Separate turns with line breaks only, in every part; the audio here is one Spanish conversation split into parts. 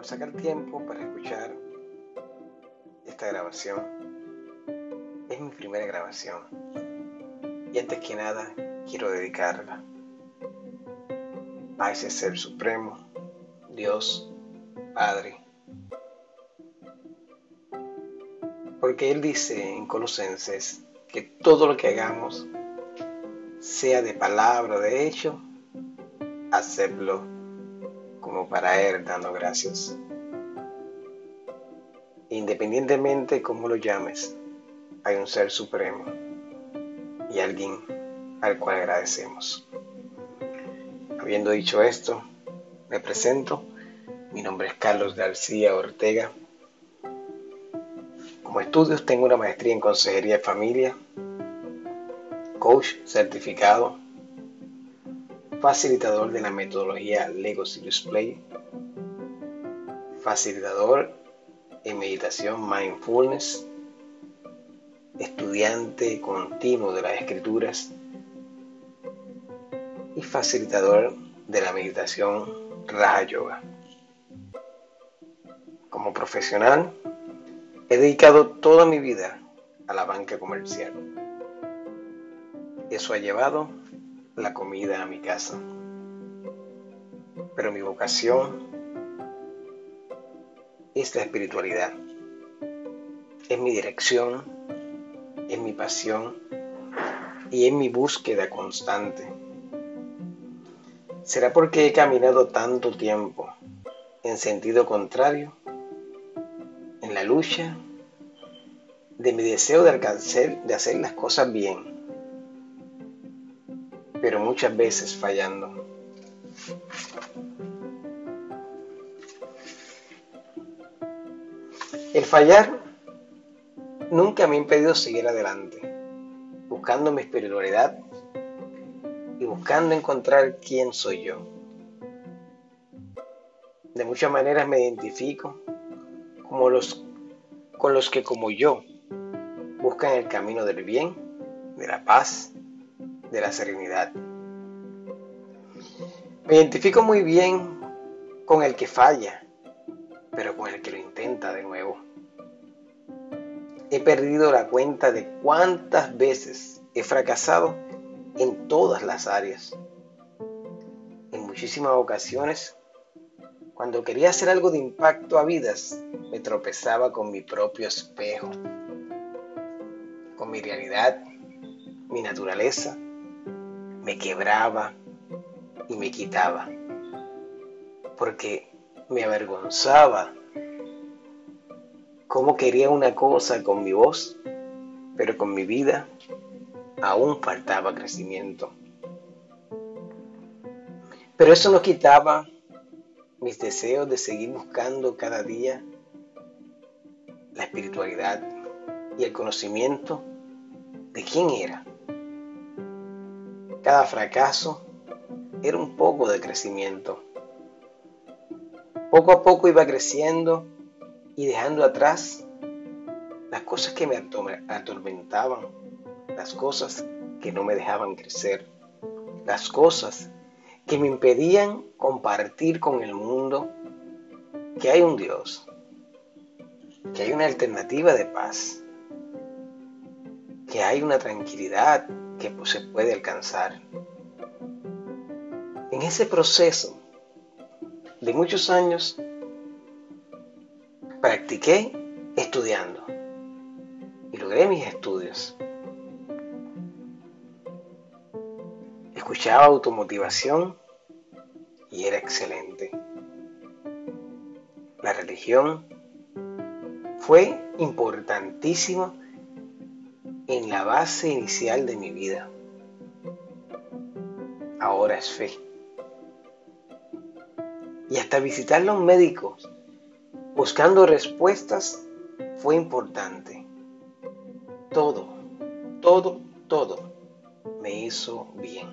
por sacar tiempo para escuchar esta grabación. Es mi primera grabación y antes que nada quiero dedicarla a ese Ser Supremo, Dios, Padre. Porque Él dice en Colosenses que todo lo que hagamos, sea de palabra o de hecho, hacerlo como para Él dando gracias. Independientemente cómo lo llames, hay un ser supremo y alguien al cual agradecemos. Habiendo dicho esto, me presento. Mi nombre es Carlos García Ortega. Como estudios tengo una maestría en consejería de familia, coach certificado, facilitador de la metodología Lego Serious Play, facilitador en meditación mindfulness, estudiante continuo de las escrituras y facilitador de la meditación Raja Yoga. Como profesional, he dedicado toda mi vida a la banca comercial. Eso ha llevado la comida a mi casa. Pero mi vocación es la espiritualidad. Es mi dirección, es mi pasión y es mi búsqueda constante. ¿Será porque he caminado tanto tiempo en sentido contrario? En la lucha de mi deseo de alcanzar, de hacer las cosas bien pero muchas veces fallando. El fallar nunca me ha impedido seguir adelante, buscando mi espiritualidad y buscando encontrar quién soy yo. De muchas maneras me identifico como los, con los que como yo buscan el camino del bien, de la paz de la serenidad. Me identifico muy bien con el que falla, pero con el que lo intenta de nuevo. He perdido la cuenta de cuántas veces he fracasado en todas las áreas. En muchísimas ocasiones, cuando quería hacer algo de impacto a vidas, me tropezaba con mi propio espejo, con mi realidad, mi naturaleza me quebraba y me quitaba, porque me avergonzaba cómo quería una cosa con mi voz, pero con mi vida aún faltaba crecimiento. Pero eso no quitaba mis deseos de seguir buscando cada día la espiritualidad y el conocimiento de quién era cada fracaso era un poco de crecimiento. Poco a poco iba creciendo y dejando atrás las cosas que me atormentaban, las cosas que no me dejaban crecer, las cosas que me impedían compartir con el mundo que hay un Dios, que hay una alternativa de paz, que hay una tranquilidad que se puede alcanzar. En ese proceso de muchos años, practiqué estudiando y logré mis estudios. Escuchaba automotivación y era excelente. La religión fue importantísima en la base inicial de mi vida. Ahora es fe. Y hasta visitar a un médico buscando respuestas fue importante. Todo, todo, todo me hizo bien.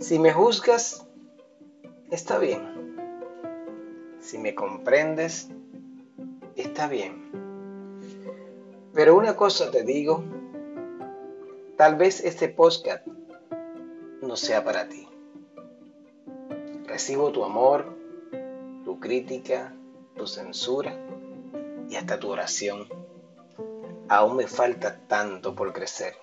Si me juzgas, está bien. Si me comprendes, está bien. Pero una cosa te digo, tal vez este podcast no sea para ti. Recibo tu amor, tu crítica, tu censura y hasta tu oración. Aún me falta tanto por crecer.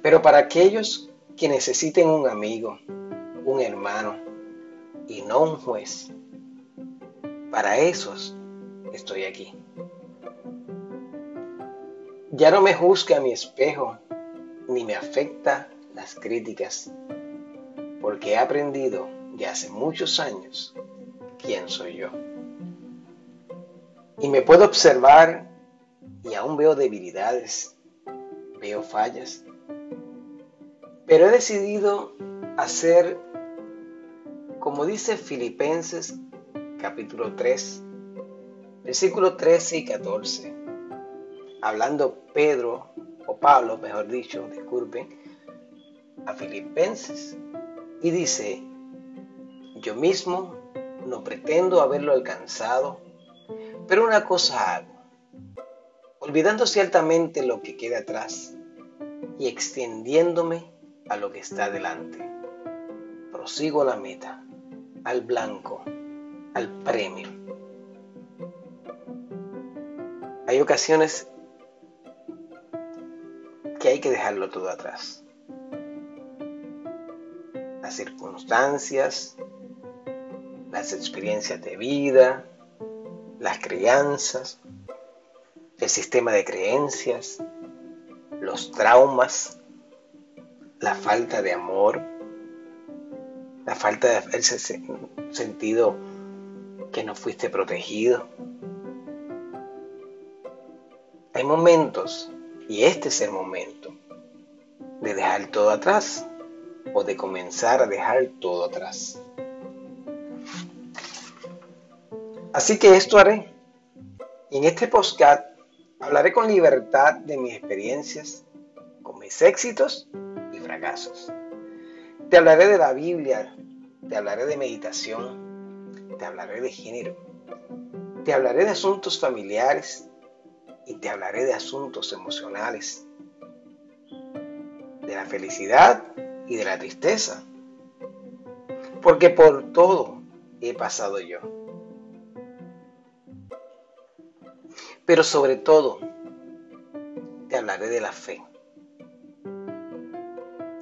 Pero para aquellos que necesiten un amigo, un hermano y no un juez, para esos estoy aquí. Ya no me juzga mi espejo, ni me afecta las críticas, porque he aprendido ya hace muchos años quién soy yo. Y me puedo observar y aún veo debilidades, veo fallas, pero he decidido hacer, como dice Filipenses capítulo 3, versículos 13 y 14, hablando Pedro, o Pablo, mejor dicho, disculpen, a Filipenses, y dice, yo mismo no pretendo haberlo alcanzado, pero una cosa hago, olvidando ciertamente lo que queda atrás y extendiéndome a lo que está delante. Prosigo la meta, al blanco, al premio. Hay ocasiones que hay que dejarlo todo atrás. Las circunstancias, las experiencias de vida, las crianzas, el sistema de creencias, los traumas, la falta de amor, la falta de sentido que no fuiste protegido. Hay momentos, y este es el momento, de dejar todo atrás o de comenzar a dejar todo atrás. Así que esto haré. En este podcast hablaré con libertad de mis experiencias, con mis éxitos y fracasos. Te hablaré de la Biblia, te hablaré de meditación, te hablaré de género, te hablaré de asuntos familiares y te hablaré de asuntos emocionales, de la felicidad y de la tristeza, porque por todo he pasado yo. Pero sobre todo, te hablaré de la fe.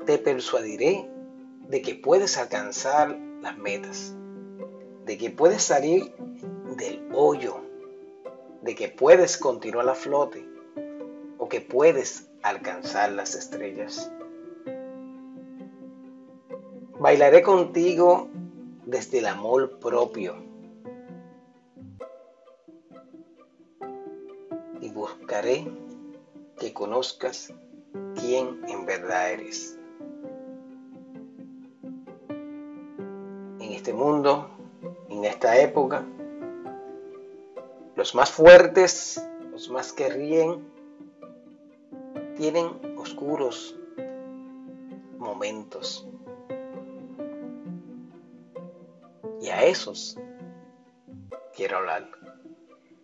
Te persuadiré de que puedes alcanzar las metas, de que puedes salir del hoyo, de que puedes continuar a flote o que puedes alcanzar las estrellas. Bailaré contigo desde el amor propio y buscaré que conozcas quién en verdad eres. En este mundo, en esta época, los más fuertes, los más que ríen, tienen oscuros momentos. Y a esos quiero hablar.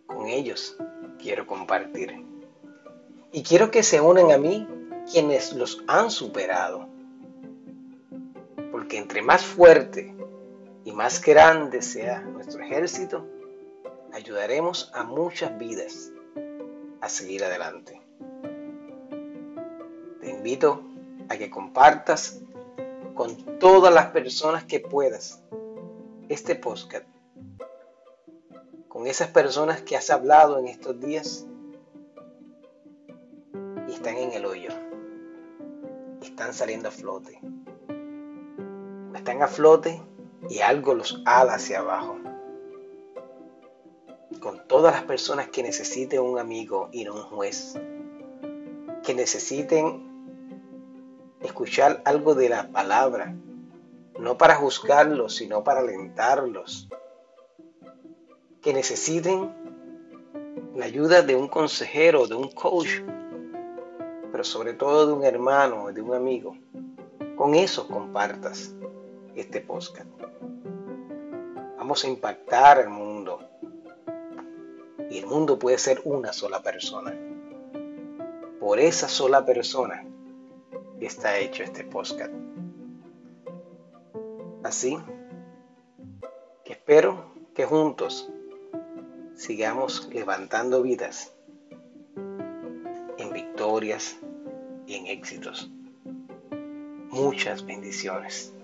Con ellos quiero compartir. Y quiero que se unan a mí quienes los han superado. Porque entre más fuerte y más grande sea nuestro ejército, ayudaremos a muchas vidas a seguir adelante. Te invito a que compartas con todas las personas que puedas este podcast, con esas personas que has hablado en estos días y están en el hoyo, están saliendo a flote, están a flote y algo los ala hacia abajo con todas las personas que necesiten un amigo y no un juez, que necesiten escuchar algo de la palabra, no para juzgarlos, sino para alentarlos, que necesiten la ayuda de un consejero, de un coach, pero sobre todo de un hermano, de un amigo. Con eso compartas este podcast. Vamos a impactar el mundo. Y el mundo puede ser una sola persona. Por esa sola persona está hecho este podcast. Así que espero que juntos sigamos levantando vidas en victorias y en éxitos. Muchas bendiciones.